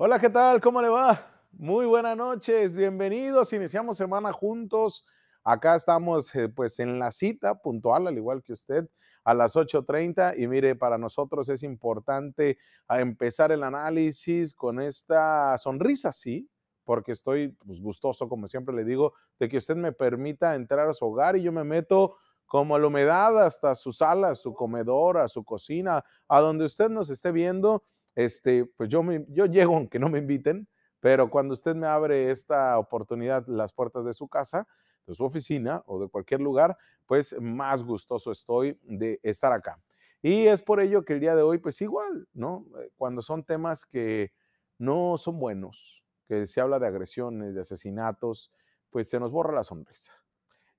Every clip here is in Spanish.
Hola, ¿qué tal? ¿Cómo le va? Muy buenas noches, bienvenidos. Iniciamos semana juntos. Acá estamos eh, pues en la cita puntual, al igual que usted, a las 8.30. Y mire, para nosotros es importante a empezar el análisis con esta sonrisa, sí, porque estoy pues, gustoso, como siempre le digo, de que usted me permita entrar a su hogar y yo me meto como la humedad hasta su sala, su comedor, a su cocina, a donde usted nos esté viendo. Este, pues yo, me, yo llego aunque no me inviten, pero cuando usted me abre esta oportunidad, las puertas de su casa, de su oficina o de cualquier lugar, pues más gustoso estoy de estar acá. Y es por ello que el día de hoy, pues igual, ¿no? Eh, cuando son temas que no son buenos, que se habla de agresiones, de asesinatos, pues se nos borra la sonrisa.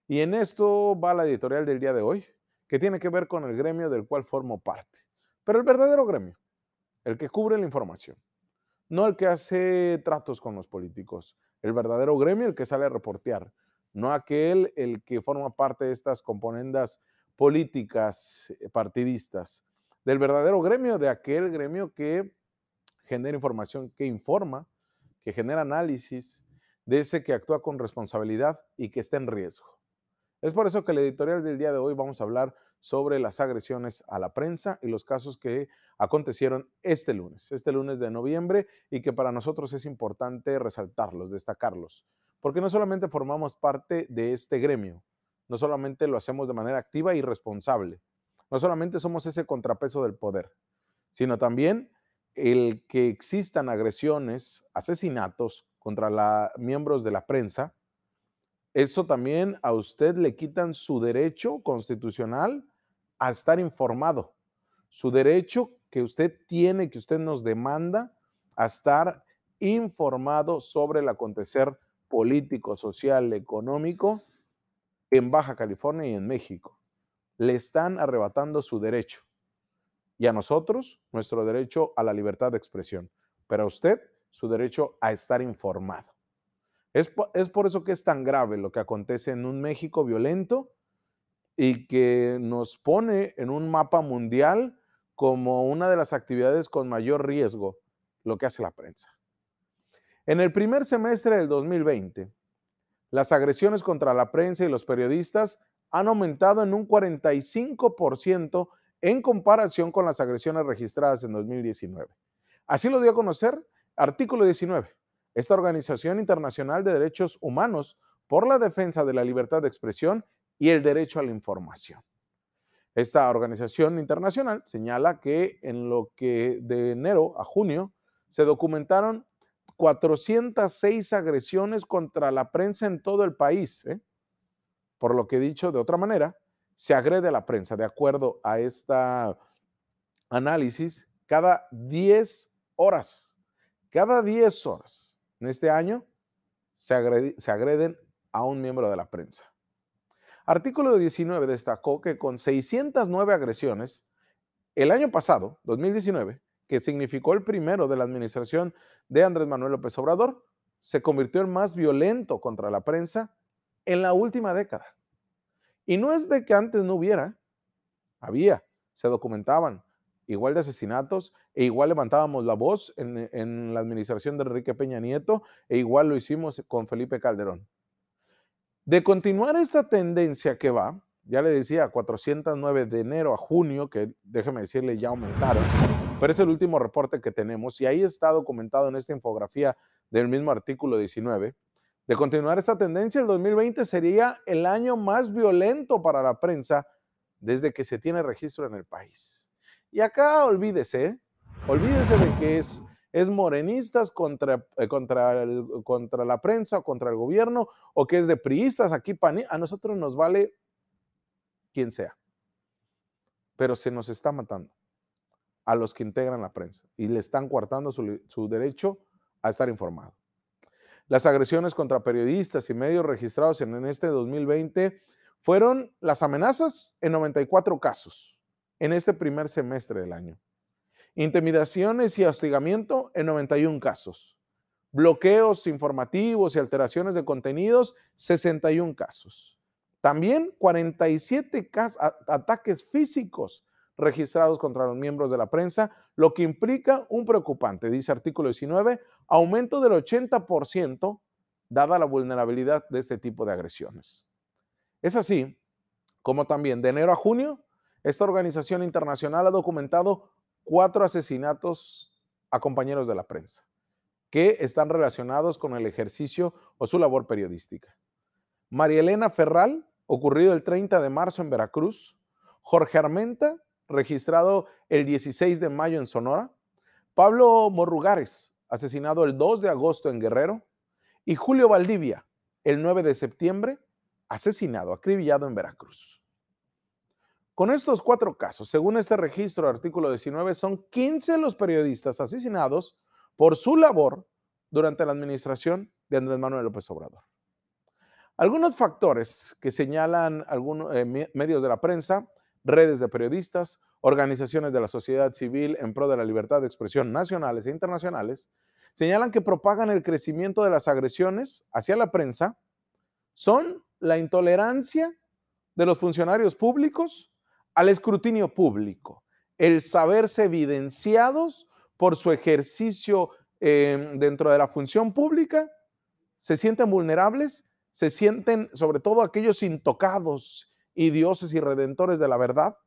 Y en esto va la editorial del día de hoy, que tiene que ver con el gremio del cual formo parte. Pero el verdadero gremio, el que cubre la información, no el que hace tratos con los políticos, el verdadero gremio, el que sale a reportear, no aquel el que forma parte de estas componendas políticas eh, partidistas, del verdadero gremio, de aquel gremio que genera información, que informa, que genera análisis, de ese que actúa con responsabilidad y que está en riesgo. Es por eso que el editorial del día de hoy vamos a hablar sobre las agresiones a la prensa y los casos que acontecieron este lunes, este lunes de noviembre, y que para nosotros es importante resaltarlos, destacarlos, porque no solamente formamos parte de este gremio, no solamente lo hacemos de manera activa y responsable, no solamente somos ese contrapeso del poder, sino también el que existan agresiones, asesinatos contra la, miembros de la prensa, eso también a usted le quitan su derecho constitucional a estar informado, su derecho que usted tiene, que usted nos demanda a estar informado sobre el acontecer político, social, económico en Baja California y en México. Le están arrebatando su derecho. Y a nosotros, nuestro derecho a la libertad de expresión. Pero a usted, su derecho a estar informado. Es, es por eso que es tan grave lo que acontece en un México violento y que nos pone en un mapa mundial como una de las actividades con mayor riesgo, lo que hace la prensa. En el primer semestre del 2020, las agresiones contra la prensa y los periodistas han aumentado en un 45% en comparación con las agresiones registradas en 2019. Así lo dio a conocer Artículo 19, esta Organización Internacional de Derechos Humanos por la defensa de la libertad de expresión y el derecho a la información. Esta organización internacional señala que en lo que de enero a junio se documentaron 406 agresiones contra la prensa en todo el país. ¿eh? Por lo que he dicho de otra manera, se agrede a la prensa. De acuerdo a este análisis, cada 10 horas, cada 10 horas en este año se agreden a un miembro de la prensa. Artículo 19 destacó que con 609 agresiones, el año pasado, 2019, que significó el primero de la administración de Andrés Manuel López Obrador, se convirtió en más violento contra la prensa en la última década. Y no es de que antes no hubiera, había, se documentaban igual de asesinatos e igual levantábamos la voz en, en la administración de Enrique Peña Nieto e igual lo hicimos con Felipe Calderón. De continuar esta tendencia que va, ya le decía, 409 de enero a junio, que déjeme decirle, ya aumentaron, pero es el último reporte que tenemos y ahí está documentado en esta infografía del mismo artículo 19. De continuar esta tendencia, el 2020 sería el año más violento para la prensa desde que se tiene registro en el país. Y acá olvídese, olvídese de que es es morenistas contra, eh, contra, contra la prensa, contra el gobierno, o que es de priistas, aquí a nosotros nos vale quien sea. Pero se nos está matando a los que integran la prensa y le están coartando su, su derecho a estar informado. Las agresiones contra periodistas y medios registrados en, en este 2020 fueron las amenazas en 94 casos en este primer semestre del año. Intimidaciones y hostigamiento en 91 casos. Bloqueos informativos y alteraciones de contenidos, 61 casos. También 47 ataques físicos registrados contra los miembros de la prensa, lo que implica un preocupante, dice artículo 19, aumento del 80% dada la vulnerabilidad de este tipo de agresiones. Es así como también de enero a junio, esta organización internacional ha documentado cuatro asesinatos a compañeros de la prensa que están relacionados con el ejercicio o su labor periodística. María Elena Ferral, ocurrido el 30 de marzo en Veracruz. Jorge Armenta, registrado el 16 de mayo en Sonora. Pablo Morrugares, asesinado el 2 de agosto en Guerrero. Y Julio Valdivia, el 9 de septiembre, asesinado, acribillado en Veracruz. Con estos cuatro casos, según este registro, artículo 19, son 15 los periodistas asesinados por su labor durante la administración de Andrés Manuel López Obrador. Algunos factores que señalan algunos eh, medios de la prensa, redes de periodistas, organizaciones de la sociedad civil en pro de la libertad de expresión nacionales e internacionales, señalan que propagan el crecimiento de las agresiones hacia la prensa son la intolerancia de los funcionarios públicos al escrutinio público, el saberse evidenciados por su ejercicio eh, dentro de la función pública, se sienten vulnerables se sienten, sobre todo aquellos intocados y dioses y redentores de la verdad,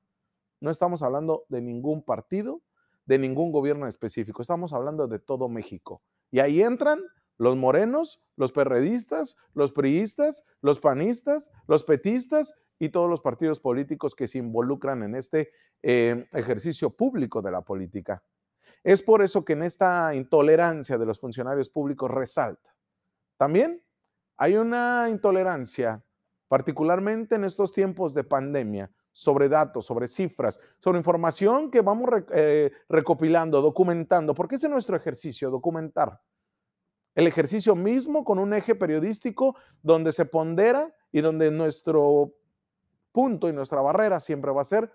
no estamos hablando de ningún partido, de ningún gobierno específico, estamos hablando de todo México. Y ahí entran los morenos, los perredistas, los priistas, los panistas, los petistas y todos los partidos políticos que se involucran en este eh, ejercicio público de la política. Es por eso que en esta intolerancia de los funcionarios públicos resalta. También hay una intolerancia, particularmente en estos tiempos de pandemia, sobre datos, sobre cifras, sobre información que vamos eh, recopilando, documentando, porque ese es nuestro ejercicio, documentar. El ejercicio mismo con un eje periodístico donde se pondera y donde nuestro punto y nuestra barrera siempre va a ser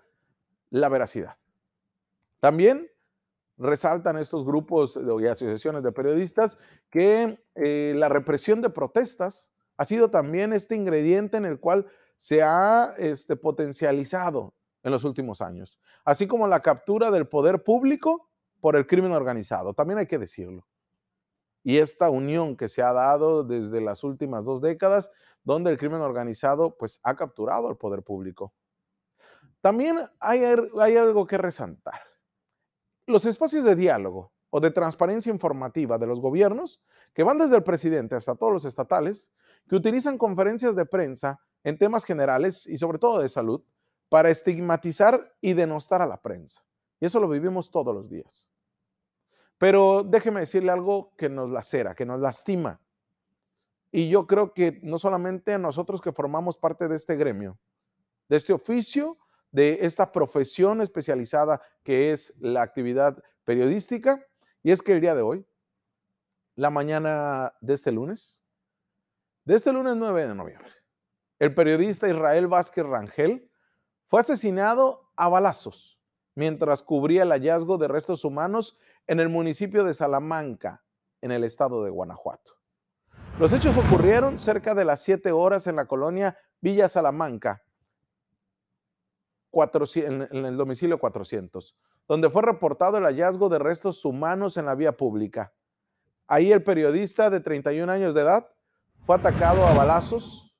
la veracidad. También resaltan estos grupos y asociaciones de periodistas que eh, la represión de protestas ha sido también este ingrediente en el cual se ha este, potencializado en los últimos años, así como la captura del poder público por el crimen organizado, también hay que decirlo. Y esta unión que se ha dado desde las últimas dos décadas, donde el crimen organizado pues ha capturado al poder público. También hay, hay algo que resaltar. Los espacios de diálogo o de transparencia informativa de los gobiernos, que van desde el presidente hasta todos los estatales, que utilizan conferencias de prensa en temas generales y sobre todo de salud, para estigmatizar y denostar a la prensa. Y eso lo vivimos todos los días. Pero déjeme decirle algo que nos lacera, que nos lastima. Y yo creo que no solamente a nosotros que formamos parte de este gremio, de este oficio, de esta profesión especializada que es la actividad periodística. Y es que el día de hoy, la mañana de este lunes, de este lunes 9 de noviembre, el periodista Israel Vázquez Rangel fue asesinado a balazos mientras cubría el hallazgo de restos humanos en el municipio de Salamanca, en el estado de Guanajuato. Los hechos ocurrieron cerca de las 7 horas en la colonia Villa Salamanca, en, el domicilio 400, donde fue reportado el hallazgo de restos humanos en la vía pública. Ahí el periodista de 31 años de edad fue atacado a balazos,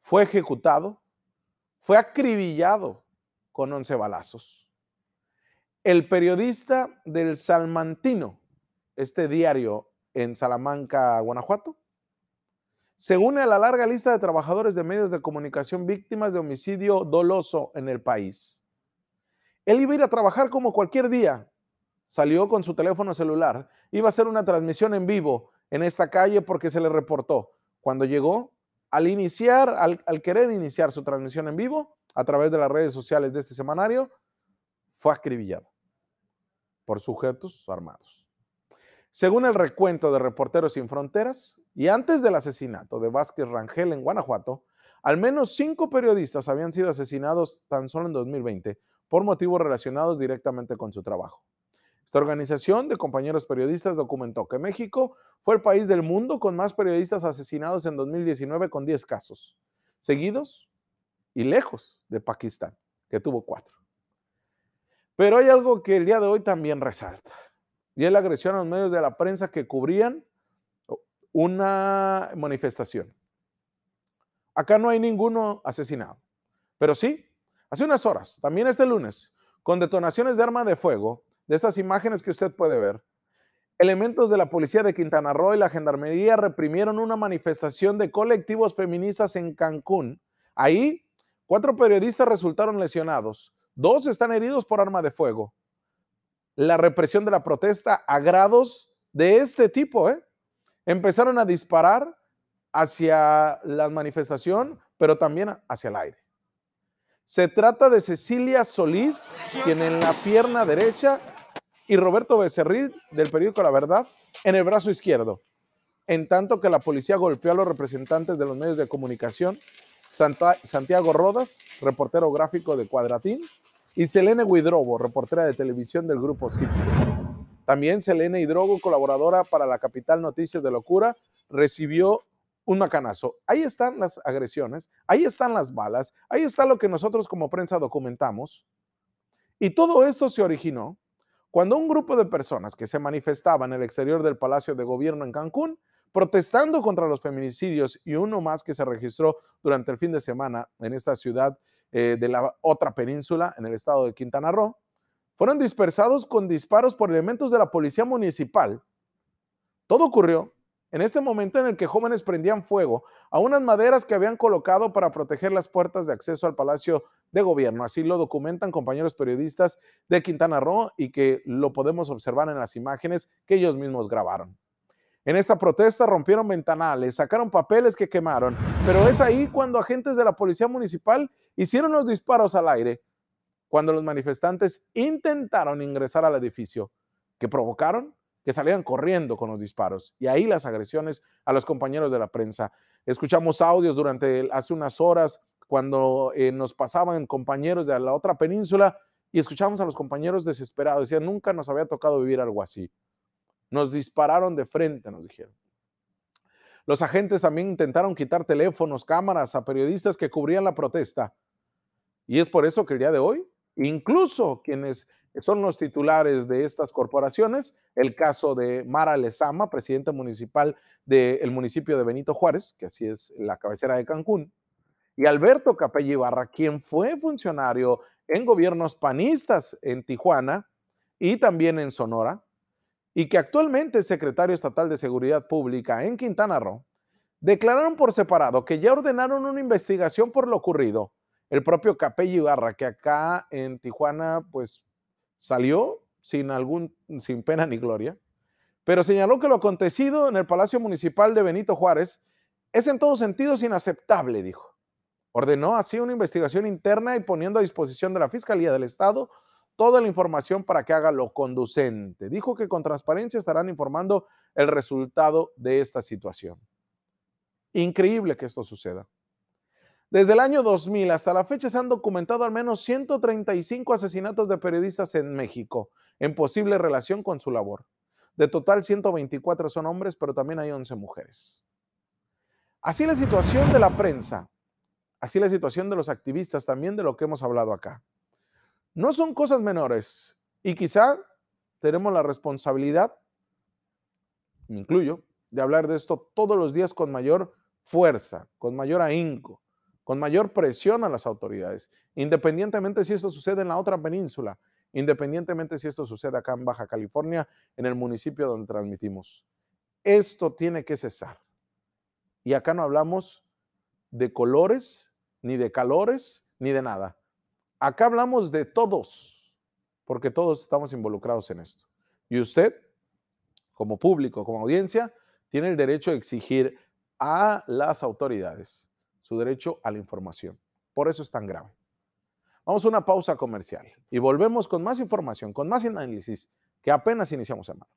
fue ejecutado, fue acribillado con 11 balazos. El periodista del Salmantino, este diario en Salamanca, Guanajuato, se une a la larga lista de trabajadores de medios de comunicación víctimas de homicidio doloso en el país. Él iba a ir a trabajar como cualquier día. Salió con su teléfono celular, iba a hacer una transmisión en vivo en esta calle porque se le reportó. Cuando llegó, al iniciar, al, al querer iniciar su transmisión en vivo a través de las redes sociales de este semanario, fue acribillado por sujetos armados. Según el recuento de Reporteros Sin Fronteras, y antes del asesinato de Vázquez Rangel en Guanajuato, al menos cinco periodistas habían sido asesinados tan solo en 2020 por motivos relacionados directamente con su trabajo. Esta organización de compañeros periodistas documentó que México fue el país del mundo con más periodistas asesinados en 2019 con 10 casos, seguidos y lejos de Pakistán, que tuvo cuatro. Pero hay algo que el día de hoy también resalta, y es la agresión a los medios de la prensa que cubrían una manifestación. Acá no hay ninguno asesinado, pero sí, hace unas horas, también este lunes, con detonaciones de arma de fuego, de estas imágenes que usted puede ver, elementos de la policía de Quintana Roo y la gendarmería reprimieron una manifestación de colectivos feministas en Cancún. Ahí, cuatro periodistas resultaron lesionados, dos están heridos por arma de fuego. La represión de la protesta a grados de este tipo, ¿eh? Empezaron a disparar hacia la manifestación, pero también hacia el aire. Se trata de Cecilia Solís, quien en la pierna derecha y Roberto Becerril, del periódico La Verdad, en el brazo izquierdo, en tanto que la policía golpeó a los representantes de los medios de comunicación, Santiago Rodas, reportero gráfico de Cuadratín, y Selene Huidrobo, reportera de televisión del grupo CIPSE. También Selene Hidrogo, colaboradora para la Capital Noticias de Locura, recibió un macanazo. Ahí están las agresiones, ahí están las balas, ahí está lo que nosotros como prensa documentamos. Y todo esto se originó cuando un grupo de personas que se manifestaban en el exterior del Palacio de Gobierno en Cancún, protestando contra los feminicidios y uno más que se registró durante el fin de semana en esta ciudad eh, de la otra península, en el estado de Quintana Roo, fueron dispersados con disparos por elementos de la policía municipal. Todo ocurrió en este momento en el que jóvenes prendían fuego a unas maderas que habían colocado para proteger las puertas de acceso al Palacio de Gobierno. Así lo documentan compañeros periodistas de Quintana Roo y que lo podemos observar en las imágenes que ellos mismos grabaron. En esta protesta rompieron ventanales, sacaron papeles que quemaron, pero es ahí cuando agentes de la Policía Municipal hicieron los disparos al aire, cuando los manifestantes intentaron ingresar al edificio, que provocaron que salían corriendo con los disparos. Y ahí las agresiones a los compañeros de la prensa. Escuchamos audios durante hace unas horas cuando eh, nos pasaban compañeros de la otra península y escuchamos a los compañeros desesperados. Decían, nunca nos había tocado vivir algo así. Nos dispararon de frente, nos dijeron. Los agentes también intentaron quitar teléfonos, cámaras a periodistas que cubrían la protesta. Y es por eso que el día de hoy, incluso quienes son los titulares de estas corporaciones, el caso de Mara Lezama, presidente municipal del municipio de Benito Juárez, que así es la cabecera de Cancún, y Alberto Capella Ibarra, quien fue funcionario en gobiernos panistas en Tijuana y también en Sonora, y que actualmente es secretario estatal de Seguridad Pública en Quintana Roo, declararon por separado que ya ordenaron una investigación por lo ocurrido. El propio Capella Ibarra, que acá en Tijuana, pues salió sin, algún, sin pena ni gloria, pero señaló que lo acontecido en el Palacio Municipal de Benito Juárez es en todos sentidos inaceptable, dijo. Ordenó así una investigación interna y poniendo a disposición de la Fiscalía del Estado toda la información para que haga lo conducente. Dijo que con transparencia estarán informando el resultado de esta situación. Increíble que esto suceda. Desde el año 2000 hasta la fecha se han documentado al menos 135 asesinatos de periodistas en México en posible relación con su labor. De total, 124 son hombres, pero también hay 11 mujeres. Así la situación de la prensa, así la situación de los activistas, también de lo que hemos hablado acá. No son cosas menores y quizá tenemos la responsabilidad, me incluyo, de hablar de esto todos los días con mayor fuerza, con mayor ahínco, con mayor presión a las autoridades, independientemente si esto sucede en la otra península, independientemente si esto sucede acá en Baja California, en el municipio donde transmitimos. Esto tiene que cesar. Y acá no hablamos de colores, ni de calores, ni de nada. Acá hablamos de todos, porque todos estamos involucrados en esto. Y usted, como público, como audiencia, tiene el derecho a exigir a las autoridades su derecho a la información. Por eso es tan grave. Vamos a una pausa comercial y volvemos con más información, con más análisis que apenas iniciamos semana.